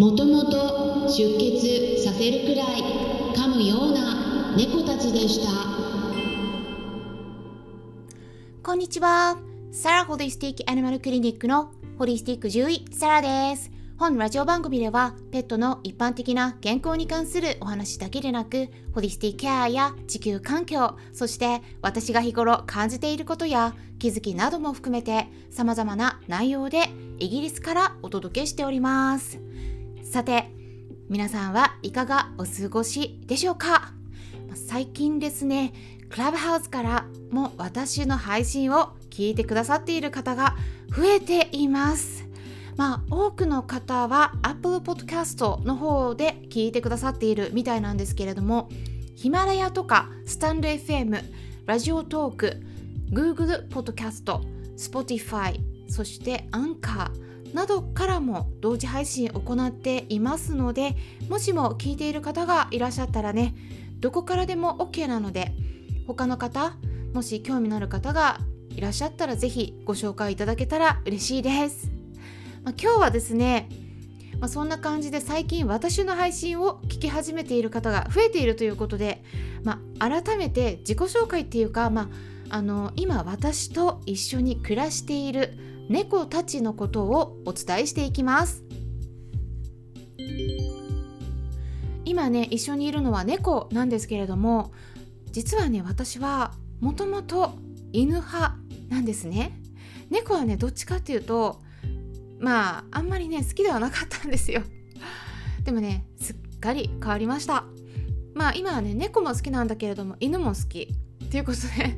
もともと出血させるくらい噛むような猫たちでした。こんにちは。サラホリスティックアニマルクリニックのホリスティック獣医サラです。本ラジオ番組ではペットの一般的な健康に関するお話だけでなくホリスティックケアや地球環境そして私が日頃感じていることや気づきなども含めて様々な内容でイギリスからお届けしております。さて皆さんはいかがお過ごしでしょうか？最近ですねクラブハウスからも私の配信を聞いてくださっている方が増えています。まあ多くの方は Apple Podcast の方で聞いてくださっているみたいなんですけれどもヒマラヤとかスタンド FM ラジオトーク Google Podcast Spotify そしてアンカーなどからも同時配信を行っていますのでもしも聞いている方がいらっしゃったらねどこからでも OK なので他の方もし興味のある方がいらっしゃったら是非ご紹介いただけたら嬉しいです。まあ、今日はですね、まあ、そんな感じで最近私の配信を聞き始めている方が増えているということで、まあ、改めて自己紹介っていうか、まあ、あの今私と一緒に暮らしている猫たちのことをお伝えしていきます。今ね一緒にいるのは猫なんですけれども実はね私はもともと犬派なんですね。猫はねどっちかっていうとまああんまりね好きではなかったんですよ。でもねすっかり変わりました。まあ今はね猫も好きなんだけれども犬も好きっていうことで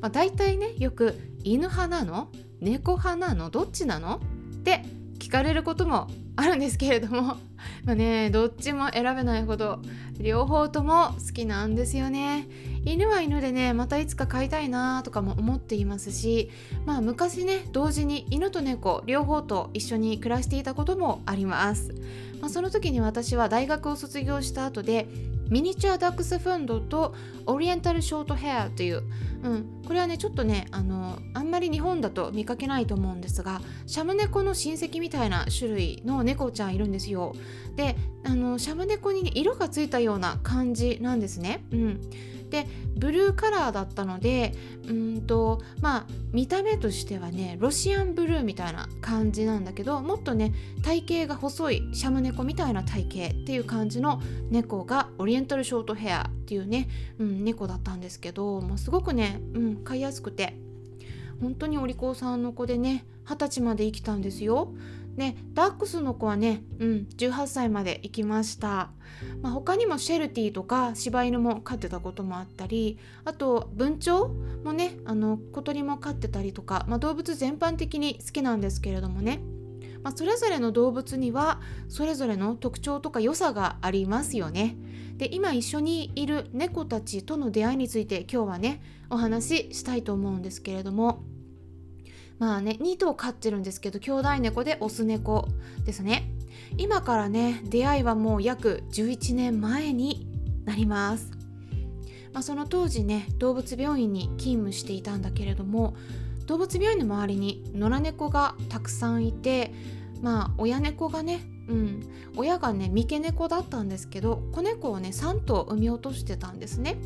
まあ大体ねよく犬派なの？猫派なの？どっちなの？って聞かれることもあるんですけれども。まあねどっちも選べないほど両方とも好きなんですよね。犬は犬でねまたいつか飼いたいなとかも思っていますしまあ昔ね同時に犬と猫両方と一緒に暮らしていたこともあります、まあ、その時に私は大学を卒業した後でミニチュアダックスフンドとオリエンタルショートヘアという、うん、これはねちょっとねあのあんまり日本だと見かけないと思うんですがシャム猫の親戚みたいな種類の猫ちゃんいるんですよ。であのシャム猫に、ね、色がついたような感じなんですね、うん、でブルーカラーだったのでうんとまあ見た目としてはねロシアンブルーみたいな感じなんだけどもっとね体型が細いシャム猫みたいな体型っていう感じの猫がオリエンタルショートヘアっていうね、うん、猫だったんですけどもうすごくね、うん、飼いやすくて本当にお利口さんの子でね二十歳まで生きたんですよ。ね、ダックスの子はね、うん、18歳まで行きました、まあ、他にもシェルティとか柴犬も飼ってたこともあったりあと文鳥もねあの小鳥も飼ってたりとか、まあ、動物全般的に好きなんですけれどもね、まあ、それぞれの動物にはそれぞれの特徴とか良さがありますよね。で今一緒にいる猫たちとの出会いについて今日はねお話ししたいと思うんですけれども。まあね2頭飼ってるんですけど兄弟猫でオス猫ですね。今からね出会いはもう約11年前になります、まあ、その当時ね動物病院に勤務していたんだけれども動物病院の周りに野良猫がたくさんいてまあ親猫がねうん親がね三毛猫だったんですけど子猫をね3頭産み落としてたんですね。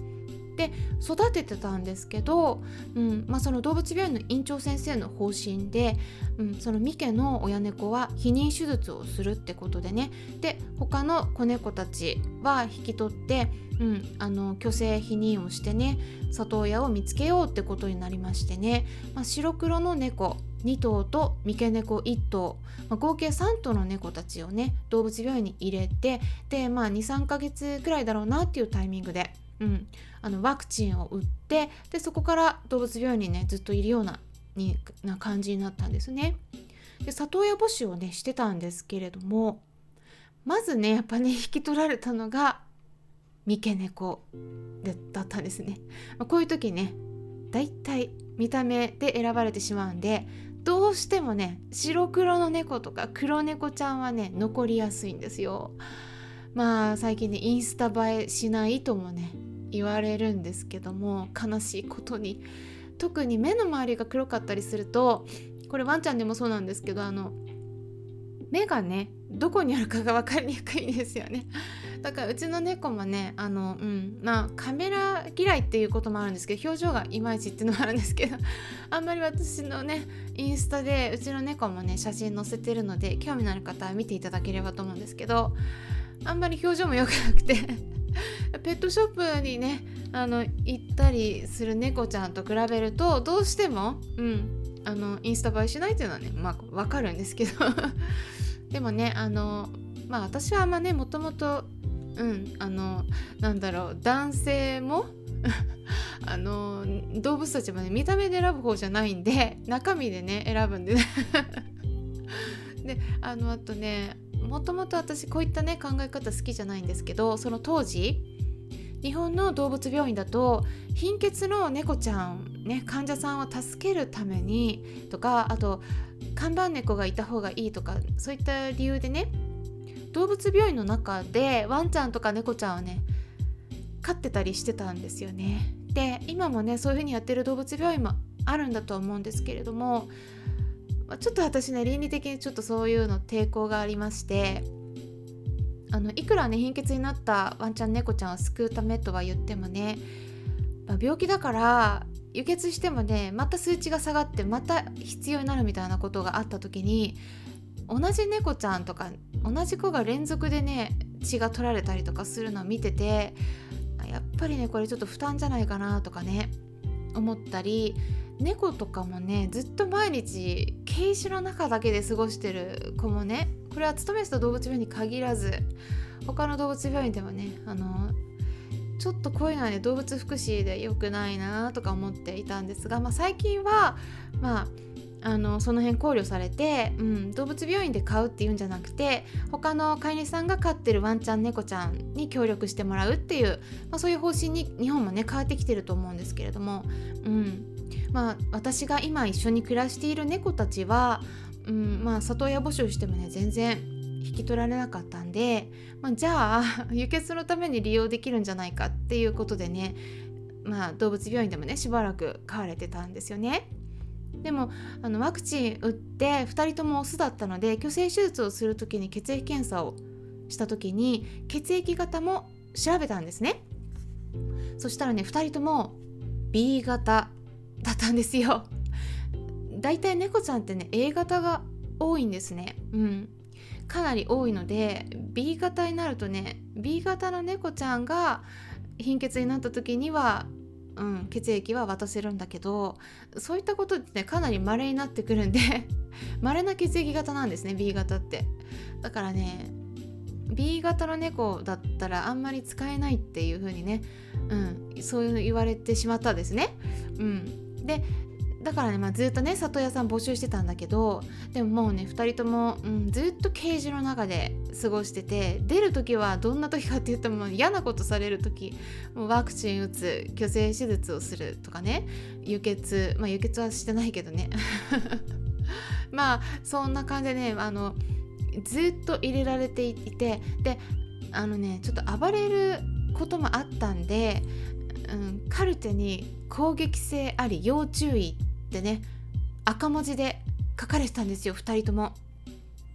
で育ててたんですけど、うんまあ、その動物病院の院長先生の方針で、うん、その三毛の親猫は避妊手術をするってことでね。で他の子猫たちは引き取って、うん、あの虚勢避妊をしてね里親を見つけようってことになりましてね、まあ、白黒の猫2頭と三毛猫1頭、まあ、合計3頭の猫たちをね動物病院に入れてで、まあ、23ヶ月くらいだろうなっていうタイミングでうん、あのワクチンを打ってでそこから動物病院にねずっといるようなにな感じになったんですね。で里親募集をねしてたんですけれどもまずねやっぱね 引き取られたのが三毛猫だったんですね。まあ、こういう時ねだいたい見た目で選ばれてしまうんでどうしてもね白黒の猫とか黒猫ちゃんはね残りやすいんですよ。まあ最近ねインスタ映えしないともね言われるんですけども悲しいことに。特に目の周りが黒かったりするとこれワンちゃんでもそうなんですけどあの目がねどこにあるかが分かりにくいんですよね。だからうちの猫もねあのうんまあカメラ嫌いっていうこともあるんですけど表情がいまいちっていうのもあるんですけど あんまり私のねインスタでうちの猫もね写真載せてるので興味のある方は見ていただければと思うんですけどあんまり表情も良くなくてペットショップにねあの行ったりする猫ちゃんと比べるとどうしても、うん、あのインスタ映えしないっていうのはねまあ分かるんですけど。でもねあのまあ私はあんまねもともとうんあのなんだろう男性も あの動物たちもね見た目で選ぶ方じゃないんで中身でね選ぶんでね。であのあとねもともと私こういったね考え方好きじゃないんですけどその当時日本の動物病院だと貧血の猫ちゃん、ね、患者さんを助けるためにとかあと看板猫がいた方がいいとかそういった理由でね動物病院の中でワンちゃんとか猫ちゃんをね飼ってたりしてたんですよね。で今もねそういう風にやってる動物病院もあるんだとは思うんですけれどもちょっと私ね倫理的にちょっとそういうの抵抗がありましてあのいくらね貧血になったワンちゃん猫ちゃんを救うためとは言ってもね、まあ、病気だから輸血してもねまた数値が下がってまた必要になるみたいなことがあった時に同じ猫ちゃんとか同じ子が連続でね血が取られたりとかするのを見ててやっぱりねこれちょっと負担じゃないかなとかね思ったり猫とかもねずっと毎日ケージの中だけで過ごしてる子もねこれは勤めてた動物病院に限らず他の動物病院でもねあのちょっとこういうのはね動物福祉で良くないなとか思っていたんですが、まあ、最近はまああのその辺考慮されて、うん、動物病院で飼うっていうんじゃなくて他の飼い主さんが飼ってるワンちゃん猫ちゃんに協力してもらうっていう、まあ、そういう方針に日本もね変わってきてると思うんですけれども、うん。まあ、私が今一緒に暮らしている猫たちは、うんまあ、里親募集してもね全然引き取られなかったんで、まあ、じゃあ 輸血のために利用できるんじゃないかっていうことでね、まあ、動物病院でもねしばらく飼われてたんですよね。でもあのワクチン打って2人ともオスだったので去勢手術をする時に血液検査をした時に血液型も調べたんですねそしたらね2人とも B 型だったんですよ。だいたい猫ちゃんってね A 型が多いんですね。うん。かなり多いので B 型になるとね B 型の猫ちゃんが貧血になった時にはうん、血液は渡せるんだけどそういったことってねかなり稀になってくるんで 稀な血液型なんですね B 型って。だからね B 型の猫だったらあんまり使えないっていう風にね、うん、そういうの言われてしまったんですね。うん、でだからね、まあ、ずっとね里親さん募集してたんだけどでももうね2人とも、うん、ずっとケージの中で過ごしてて出る時はどんな時かって言っても嫌なことされる時もうワクチン打つ虚勢手術をするとかね輸血まあ輸血はしてないけどね。まあそんな感じでねあのずっと入れられていてであのねちょっと暴れることもあったんで、うん、カルテに攻撃性あり要注意ってね赤文字で書かれてたんですよ2人とも。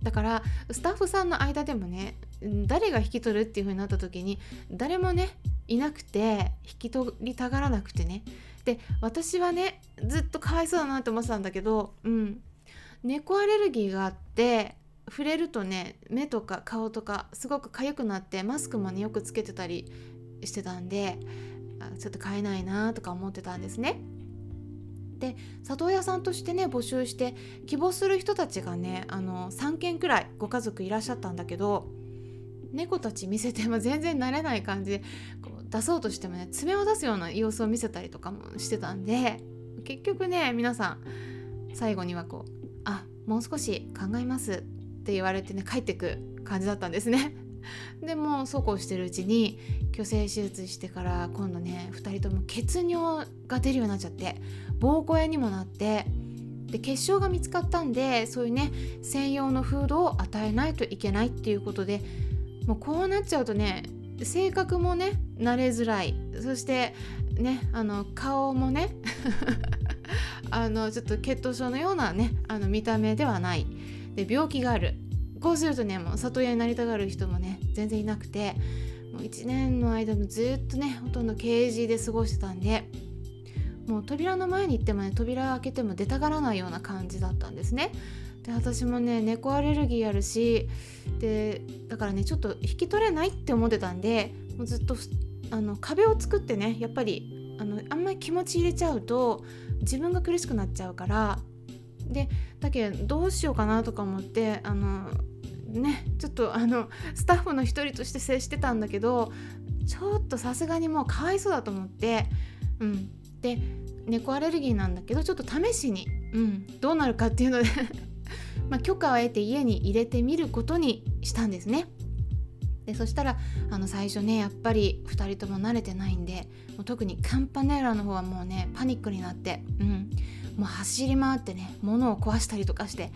だからスタッフさんの間でもね誰が引き取るっていう風になった時に誰もねいなくて引き取りたがらなくてねで私はねずっとかわいそうだなって思ってたんだけどうん猫アレルギーがあって触れるとね目とか顔とかすごく痒くなってマスクもねよくつけてたりしてたんでちょっと買えないなとか思ってたんですね。で里親さんとしてね募集して希望する人たちがねあの3件くらいご家族いらっしゃったんだけど猫たち見せても 全然慣れない感じでこう出そうとしてもね爪を出すような様子を見せたりとかもしてたんで結局ね皆さん最後にはこう「あもう少し考えます」って言われてね帰ってく感じだったんですね。でもそうこうしてるうちに虚勢手術してから今度ね2人とも血尿が出るようになっちゃって膀胱炎にもなってで血症が見つかったんでそういうね専用のフードを与えないといけないっていうことでもうこうなっちゃうとね性格もね慣れづらい。そしてねあの顔もね あのちょっと血糖症のようなねあの見た目ではない。で病気がある。こうするとねもう里親になりたがる人もね全然いなくてもう1年の間もずっとねほとんどケージで過ごしてたんでもう扉の前に行ってもね扉開けても出たがらないような感じだったんですね。で私もね猫アレルギーあるしでだからねちょっと引き取れないって思ってたんでもうずっとあの壁を作ってねやっぱりあのあんまり気持ち入れちゃうと自分が苦しくなっちゃうからでだけどどうしようかなとか思ってあのねちょっとあのスタッフの一人として接してたんだけどちょっとさすがにもうかわいそうだと思ってうん。で猫アレルギーなんだけどちょっと試しに、うん、どうなるかっていうので ま許可を得て家に入れてみることにしたんですね。でそしたらあの最初ねやっぱり2人とも慣れてないんでもう特にカンパネラの方はもうねパニックになって、うん、もう走り回ってね物を壊したりとかして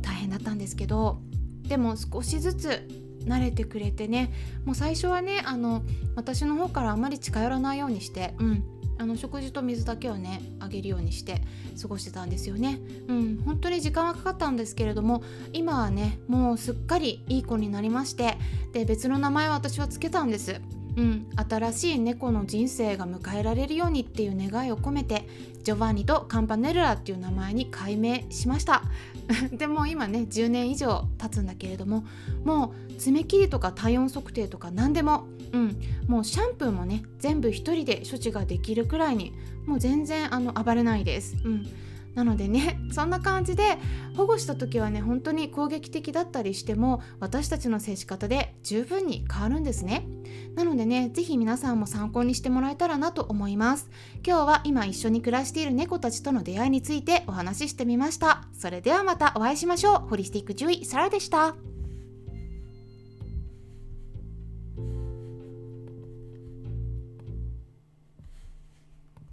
大変だったんですけどでも少しずつ慣れてくれてねもう最初はねあの私の方からあまり近寄らないようにして、うん、あの食事と水だけをねあげるようにして過ごしてたんですよね。うん、本当に時間はかかったんですけれども今はねもうすっかりいい子になりましてで別の名前を私はつけたんです。うん、新しい猫の人生が迎えられるようにっていう願いを込めてジョバンニとカンパネルラっていう名前に改名しました でも今ね10年以上経つんだけれどももう爪切りとか体温測定とか何でもうん、もうシャンプーもね全部一人で処置ができるくらいにもう全然あの暴れないです。うんなのでね そんな感じで保護した時はね本当に攻撃的だったりしても私たちの接し方で十分に変わるんですね。なのでね是非皆さんも参考にしてもらえたらなと思います。今日は今一緒に暮らしている猫たちとの出会いについてお話ししてみました。それではまたお会いしましょう。ホリスティック獣医サラでした。